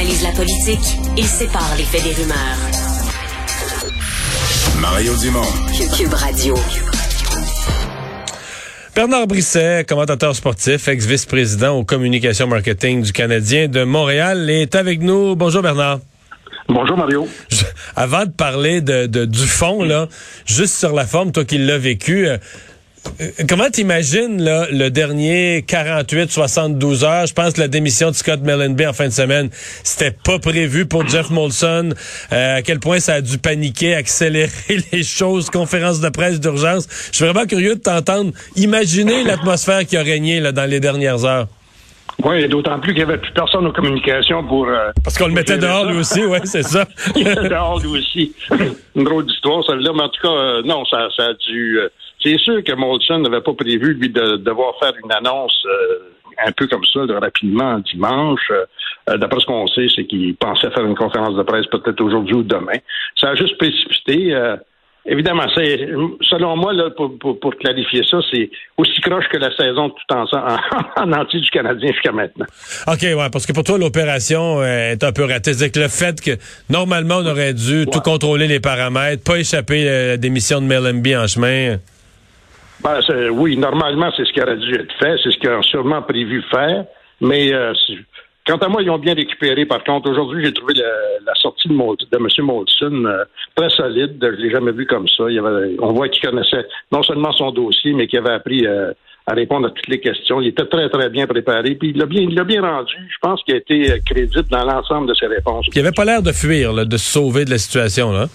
analyse la politique, il sépare les faits des rumeurs. Mario Dumont. Cube Radio. Bernard Brisset, commentateur sportif, ex-vice-président aux communications marketing du Canadien de Montréal, est avec nous. Bonjour Bernard. Bonjour Mario. avant de parler de, du fond, là, juste sur la forme, toi qui l'as vécu, euh, comment t'imagines le dernier 48-72 heures? Je pense que la démission de Scott Mellenby en fin de semaine, c'était pas prévu pour Jeff Molson. Euh, à quel point ça a dû paniquer, accélérer les choses, conférence de presse d'urgence. Je suis vraiment curieux de t'entendre imaginer l'atmosphère qui a régné là, dans les dernières heures. Oui, d'autant plus qu'il n'y avait plus personne aux communications pour... Euh, Parce qu'on le mettait dehors lui aussi, oui, c'est ça. Il était dehors lui aussi. Une drôle d'histoire, celle-là, mais en tout cas, non, ça, ça a dû... C'est sûr que Molson n'avait pas prévu, lui, de devoir faire une annonce euh, un peu comme ça, rapidement, dimanche. Euh, d'après ce qu'on sait, c'est qu'il pensait faire une conférence de presse peut-être aujourd'hui ou demain. Ça a juste précipité. Euh, évidemment, c'est selon moi, là, pour, pour, clarifier ça, c'est aussi croche que la saison tout en, en, entier du Canadien jusqu'à maintenant. OK, ouais, parce que pour toi, l'opération est un peu ratée. C'est-à-dire que le fait que normalement, on aurait dû tout contrôler les paramètres, pas échapper à la démission de Mellenby en chemin. Ben, oui, normalement, c'est ce qui aurait dû être fait, c'est ce qu'ils ont sûrement prévu faire, mais euh, quant à moi, ils ont bien récupéré. Par contre, aujourd'hui, j'ai trouvé la, sortie de, de M. Molson euh, très solide. Je l'ai jamais vu comme ça. on voit qu'il connaissait non seulement son dossier, mais qu'il avait appris euh, à répondre à toutes les questions. Il était très, très bien préparé. Puis il l'a bien, il bien rendu. Je pense qu'il a été crédible dans l'ensemble de ses réponses. il avait pas l'air de fuir, de se sauver de la situation, là.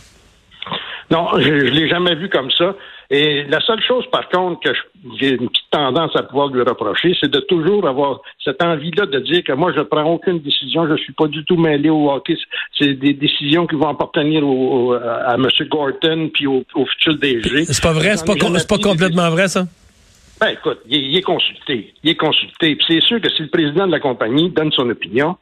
Non, je, je l'ai jamais vu comme ça. Et la seule chose, par contre, que j'ai une petite tendance à pouvoir lui reprocher, c'est de toujours avoir cette envie-là de dire que moi, je ne prends aucune décision, je ne suis pas du tout mêlé au hockey. C'est des décisions qui vont appartenir au, à M. Gorton puis au, au futur DG. C'est pas vrai? C'est pas, pas complètement vrai, ça? Ben, écoute, il il est consulté. Il est consulté. Puis c'est sûr que si le président de la compagnie donne son opinion,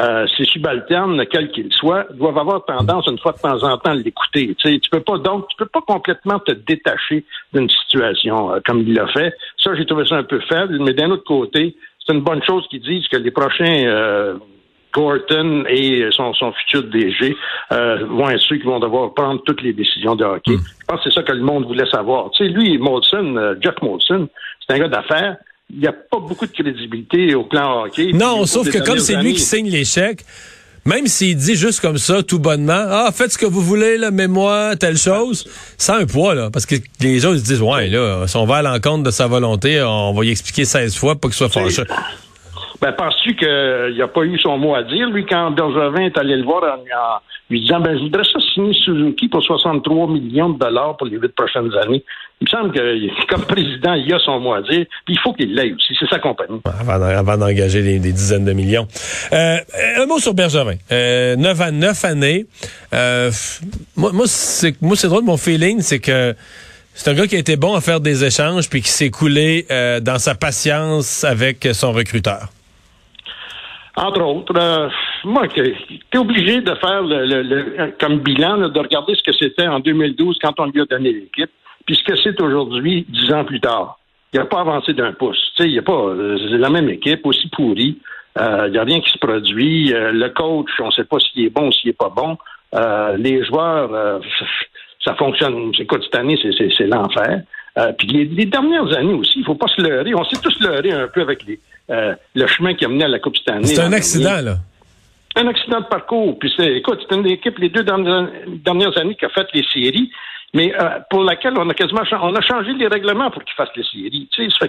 euh, ces subalternes, quels qu'ils soient, doivent avoir tendance une fois de temps en temps à l'écouter. Tu peux pas donc, tu peux pas complètement te détacher d'une situation euh, comme il l'a fait. Ça, j'ai trouvé ça un peu faible, mais d'un autre côté, c'est une bonne chose qu'ils disent que les prochains euh, Gorton et son, son futur DG euh, vont être ceux qui vont devoir prendre toutes les décisions de hockey. Hmm. Je pense que c'est ça que le monde voulait savoir. Tu sais, lui, Molson, Jeff Molson, c'est un gars d'affaires il n'y a pas beaucoup de crédibilité au plan hockey. Non, sauf que comme c'est lui qui signe les chèques, même s'il dit juste comme ça, tout bonnement, ah, faites ce que vous voulez, là, mais moi, telle chose, ça a un poids, là. Parce que les gens, ils se disent, ouais, là, si on va à l'encontre de sa volonté, on va y expliquer 16 fois pour qu'il soit fâché. Ben, penses-tu qu'il n'a pas eu son mot à dire, lui, quand Bergevin est allé le voir en, lui disant, ben, je voudrais ça signer Suzuki pour 63 millions de dollars pour les huit prochaines années? Il me semble que, comme président, il a son mot à dire, puis il faut qu'il l'aille aussi. C'est sa compagnie. Avant, d'engager des, dizaines de millions. Euh, un mot sur Bergevin. Euh, 9 à 9 années. Euh, moi, moi, c'est drôle, mon feeling, c'est que c'est un gars qui a été bon à faire des échanges puis qui s'est coulé euh, dans sa patience avec son recruteur. Entre autres, euh, moi, tu es obligé de faire le, comme bilan, de regarder ce que c'était en 2012 quand on lui a donné l'équipe, puis ce que c'est aujourd'hui, dix ans plus tard. Il n'a pas avancé d'un pouce. Il n'y a pas euh, la même équipe, aussi pourrie. Euh, il n'y a rien qui se produit. le coach, on ne sait pas s'il est bon ou s'il n'est pas bon. les joueurs, ça fonctionne. Écoute, cette année, c'est l'enfer. puis les, dernières années aussi, il ne faut pas se leurrer. On s'est tous leurrés un peu avec les, euh, le chemin qui a mené à la Coupe année. C'est un accident, là. Un accident de parcours. Puis c'est, écoute, c'est une équipe les deux dernières, années qui a fait les séries, mais euh, pour laquelle on a quasiment on a changé les règlements pour qu'ils fassent les séries. Tu sais,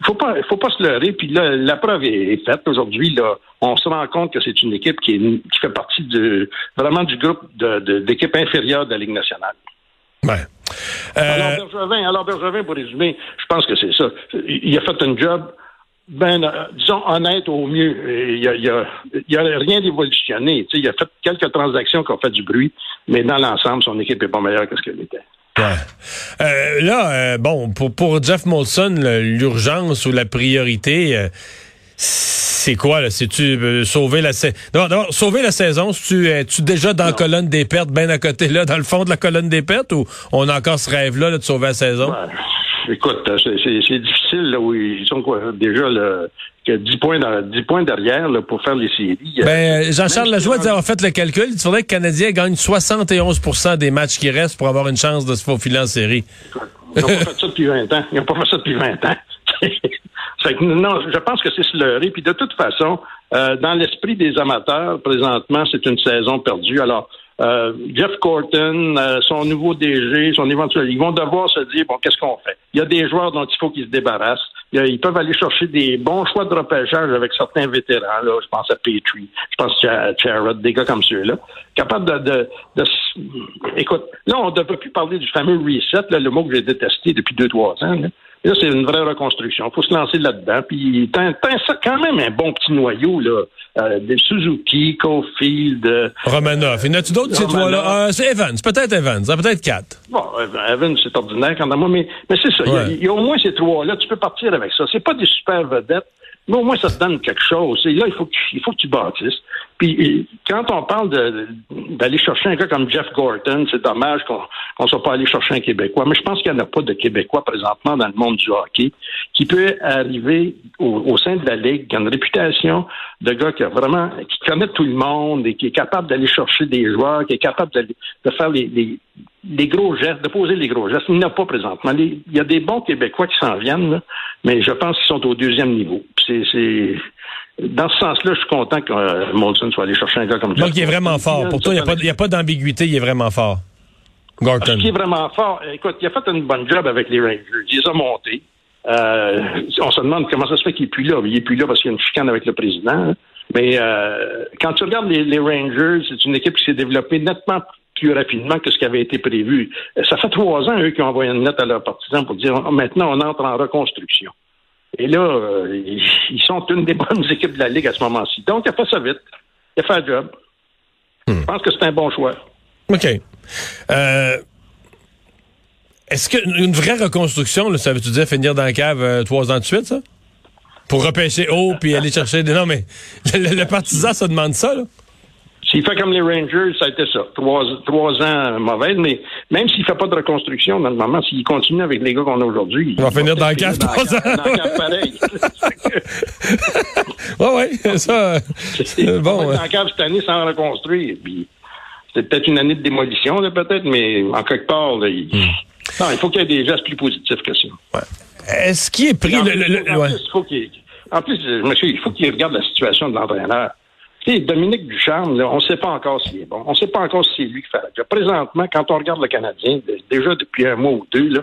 il faut pas, faut pas se leurrer. Puis là, la preuve est, faite aujourd'hui. Là, on se rend compte que c'est une équipe qui, qui fait partie de vraiment du groupe d'équipes inférieures de la Ligue nationale. Ouais. Alors, euh, Bergevin, alors Bergevin, pour résumer, je pense que c'est ça. Il a fait un job ben, euh, disons, honnête au mieux. Il n'y a, y a, y a, rien d'évolutionné. Il a fait quelques transactions qui ont fait du bruit, mais dans l'ensemble, son équipe est pas meilleure que ce qu'elle était. Ouais. Euh, là, euh, bon, pour, pour Jeff Molson, l'urgence ou la priorité, c'est quoi là? C'est-tu sauver la saison D'abord, sauver la saison, tu es-tu déjà dans la colonne des pertes, bien à côté là, dans le fond de la colonne des pertes, ou on a encore ce rêve-là de sauver la saison? Écoute, c'est difficile là, où ils sont quoi, déjà le, que 10 points, dans, 10 points derrière là, pour faire les séries. Ben, Jean-Charles Lajoie a fait le calcul. Il faudrait que le Canadien gagne 71% des matchs qui restent pour avoir une chance de se faufiler en série. Ils n'ont pas fait ça depuis 20 ans. Ils n'ont pas fait ça depuis 20 ans. non, je pense que c'est sluré. Puis de toute façon, euh, dans l'esprit des amateurs, présentement, c'est une saison perdue. Alors, euh, Jeff Corton, euh, son nouveau DG, son éventuel, ils vont devoir se dire bon, qu'est-ce qu'on fait? Il y a des joueurs dont il faut qu'ils se débarrassent. ils peuvent aller chercher des bons choix de repêchage avec certains vétérans. Là, je pense à Petrie, je pense à Charrot, des gars comme ceux-là, capables de, de, de, écoute. Là, on ne devrait plus parler du fameux reset, là, le mot que j'ai détesté depuis deux trois ans. Là. Là, c'est une vraie reconstruction. Il faut se lancer là-dedans. Puis, t'as, quand même un bon petit noyau, là. Euh, des Suzuki, Caulfield. Euh, Romanov. Il y en a-tu d'autres, ces trois-là? Euh, c'est Evans. Peut-être Evans. Hein, peut-être quatre. Bon, Evans, c'est ordinaire quand même. Moi, mais, mais c'est ça. Il y, a au moins ces trois-là. Tu peux partir avec ça. C'est pas des super vedettes. Mais au moins, ça te donne quelque chose. Et là, il faut, il faut que tu bâtisses. Puis, quand on parle d'aller chercher un gars comme Jeff Gorton, c'est dommage qu'on ne soit pas allé chercher un Québécois. Mais je pense qu'il n'y en a pas de Québécois présentement dans le monde du hockey qui peut arriver au, sein de la Ligue, qui a une réputation de gars qui a vraiment, qui connaît tout le monde et qui est capable d'aller chercher des joueurs, qui est capable de, de faire les, les, gros gestes, de poser les gros gestes. Il n'y en a pas présentement. il y a des bons Québécois qui s'en viennent, mais je pense qu'ils sont au deuxième niveau. C'est dans ce sens-là, je suis content que euh, Molson soit allé chercher un gars comme ça. Donc, il est vraiment fort. Pour toi, il n'y a pas, d'ambiguïté, il est vraiment fort. Gorton. Il est vraiment fort. Écoute, il a fait une bonne job avec les Rangers. Il les a montés. Euh, on se demande comment ça se fait qu'il n'est plus là. Il n'est plus là parce qu'il y a une chicane avec le président. Mais euh, quand tu regardes les, Rangers, c'est une équipe qui s'est développée nettement plus rapidement que ce qui avait été prévu. Ça fait trois ans, eux, qui ont envoyé une lettre à leurs partisans pour dire maintenant, on entre en reconstruction. Et là, euh, ils sont une des bonnes équipes de la Ligue à ce moment-ci. Donc, il a fait ça vite. Il a fait le job. Hmm. Je pense que c'est un bon choix. OK. Euh, est-ce qu'une vraie reconstruction, ça veut-tu dire finir dans la cave euh, trois ans de suite, ça? Pour repêcher haut puis aller chercher des. Non, mais le, le partisan, ça demande ça, là? S'il fait comme les Rangers, ça a été ça. Trois, trois ans mauvais, mais même s'il ne fait pas de reconstruction, normalement, s'il continue avec les gars qu'on a aujourd'hui. Il va finir dans le cave trois ans. Dans le pareil. oui, oui, ça. C'est bon. Dans le cave cette année sans reconstruire. Puis, c'est peut-être une année de démolition, peut-être, mais en quelque part, il... Hmm. Non, il faut qu'il y ait des gestes plus positifs que ça. Ouais. Est-ce qu'il est pris en le, le, en, plus, il faut qu'il, en plus, monsieur, il faut qu'il regarde la situation de l'entraîneur. Dominique Ducharme, on ne sait pas encore s'il est bon. On ne sait pas encore si c'est lui qui fait la job. Présentement, quand on regarde le Canadien, déjà depuis un mois ou deux, là,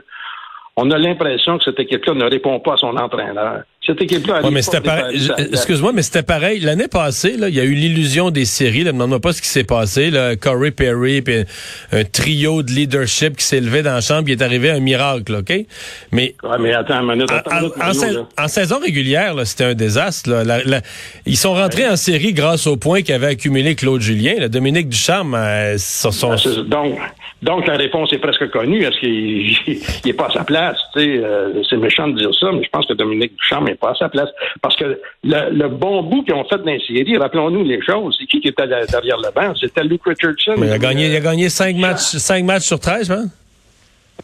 on a l'impression que cette équipe-là ne répond pas à son entraîneur. Cette équipe-là. Ouais, mais c'était pareil. Excuse-moi, mais c'était pareil. L'année passée, là, il y a eu l'illusion des séries. Ne pas ce qui s'est passé. Là. Corey Perry, puis un trio de leadership qui s'est levé dans la chambre. Il est arrivé un miracle, ok? Mais. Ouais, mais attends une minute. en, saison régulière, c'était un désastre. Là. ils sont rentrés en série grâce au point qu'avait accumulé Claude Julien. Dominique Ducharme, euh, son. Ben, donc, donc la réponse est presque connue. Est-ce qu'il n'est pas à sa place euh, C'est méchant de dire ça, mais je pense que Dominique Ducharme pas à sa place. Parce que le, bon bout qu'ils ont fait dans les séries, rappelons-nous les choses, c'est qui qui était derrière le banc? C'était Luke Richardson. il, a gagné, il a gagné 5 matchs, cinq matchs sur 13, hein?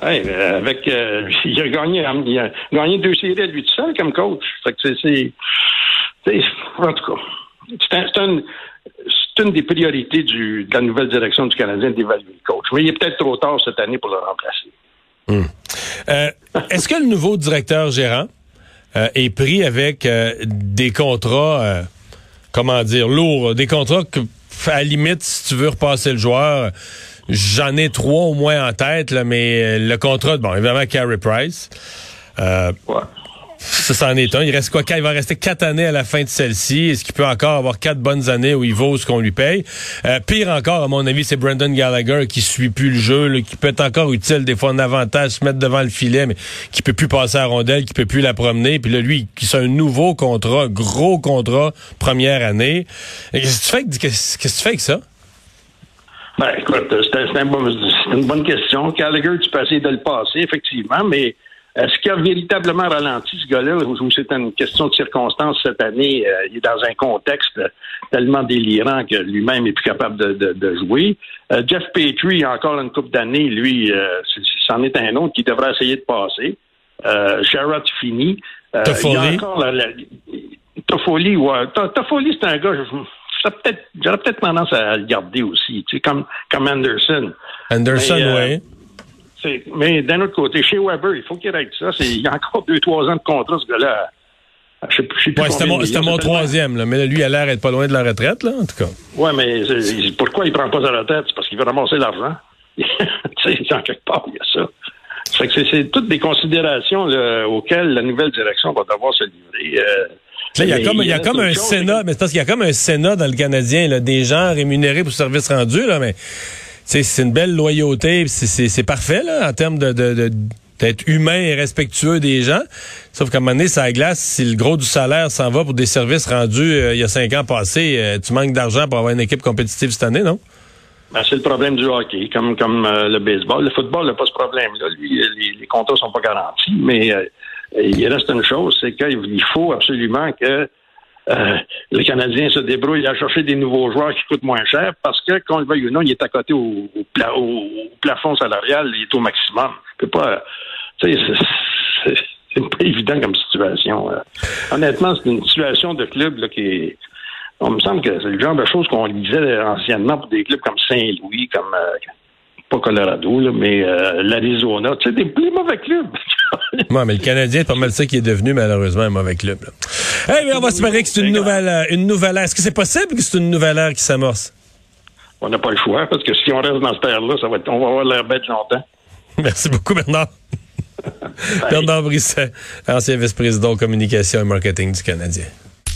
Oui, avec euh, il a gagné il a gagné deux séries à lui tout seul comme coach. Fait que c'est en tout cas c'est un, c'est une des priorités du, de la nouvelle direction du Canadien d'évaluer le coach. Mais il est peut-être trop tard cette année pour le remplacer. Hmm. Euh, est-ce que le nouveau directeur gérant euh, est pris avec euh, des contrats, euh, comment dire, lourds, des contrats que, à la limite, si tu veux repasser le joueur, j'en ai trois au moins en tête, là, mais le contrat, bon, évidemment, Carey Price. Ça, c'en est un. Il reste quoi? Il va rester quatre années à la fin de celle-ci. Est-ce qu'il peut encore avoir quatre bonnes années où il vaut ce qu'on lui paye? Euh, pire encore, à mon avis, c'est Brandon Gallagher qui suit plus le jeu, qui peut être encore utile des fois en avantage, se mettre devant le filet, mais qui peut plus passer à rondelle, qui peut plus la promener. Puis là, lui, c'est un nouveau contrat, gros contrat, première année. Qu'est-ce que tu fais, qu'est-ce que tu fais avec ça? Ben, écoute, c'est une bonne question. Gallagher, tu peux essayer de le passer, effectivement, mais est-ce qu'il a véritablement ralenti ce gars-là ou c'est une question de circonstance cette année? Euh, il est dans un contexte tellement délirant que lui-même est plus capable de, jouer? Euh, Jeff Petrie, encore une coupe d'années, lui, euh, c'en est un autre qui devrait essayer de passer. Euh, Sherrod fini. Toffoli. Toffoli, ouais. To- Toffoli, c'est un gars, peut-être, j'aurais peut-être tendance à le garder aussi, tu sais, comme, comme Anderson. Anderson, oui. C'est- Mais d'un autre côté, chez Weber, il faut qu'il règle ça. C'est- Il y a encore deux, trois ans de contrat, ce gars-là. Ouais, c'était mon, c'est troisième, là, mais lui, il a l'air d'être pas loin de la retraite, là, en tout cas. Ouais, mais c'est- pourquoi il prend pas sa retraite? C'est parce qu'il veut ramasser l'argent. sais, en quelque part, il y a ça. C'est, c'est toutes des considérations là, auxquelles la nouvelle direction va devoir se livrer. Euh, Là, il y a comme, il y a reste comme une un Sénat, mais c'est parce qu'il y a comme un Sénat dans le Canadien, là, des gens rémunérés pour service rendu, là, mais c'est une belle loyauté, c'est- parfait, là, en termes de, d'être humain et respectueux des gens. Sauf qu'à un moment donné, ça glace, si le gros du salaire s'en va pour des services rendus euh, il y a cinq ans passés, euh, tu manques d'argent pour avoir une équipe compétitive cette année, non? Ben, c'est le problème du hockey, comme, comme euh, le baseball. Le football n'a pas ce problème-là. Euh, les, les contrats sont pas garantis, mais euh, il reste une chose, c'est qu'il faut absolument que euh, le Canadien se débrouille à chercher des nouveaux joueurs qui coûtent moins cher parce que, qu'on le veuille ou non, il est à côté au, au pla- au- au plafond salarial, il est au maximum. Peut pas. C'est- c'est- c'est pas évident comme situation. euh. Honnêtement, c'est une situation de club qui est. On me semble que c'est le genre de choses qu'on lisait anciennement pour des clubs comme Saint-Louis, comme euh, pas Colorado, là, mais euh, l'Arizona. Tu sais, des plus mauvais clubs. Ouais, mais le Canadien, c'est pas mal ça qui est devenu, malheureusement, un mauvais club. Là. Eh bien, on va espérer que c'est une nouvelle, euh, une nouvelle ère. Est-ce que c'est possible que c'est une nouvelle ère qui s'amorce? on n'a pas le choix, parce que si on reste dans cette ère-là, ça va être, on va avoir l'air bête longtemps. Merci beaucoup, Bernard. Bernard Brisset, ancien vice-président aux communications et marketing du Canadien.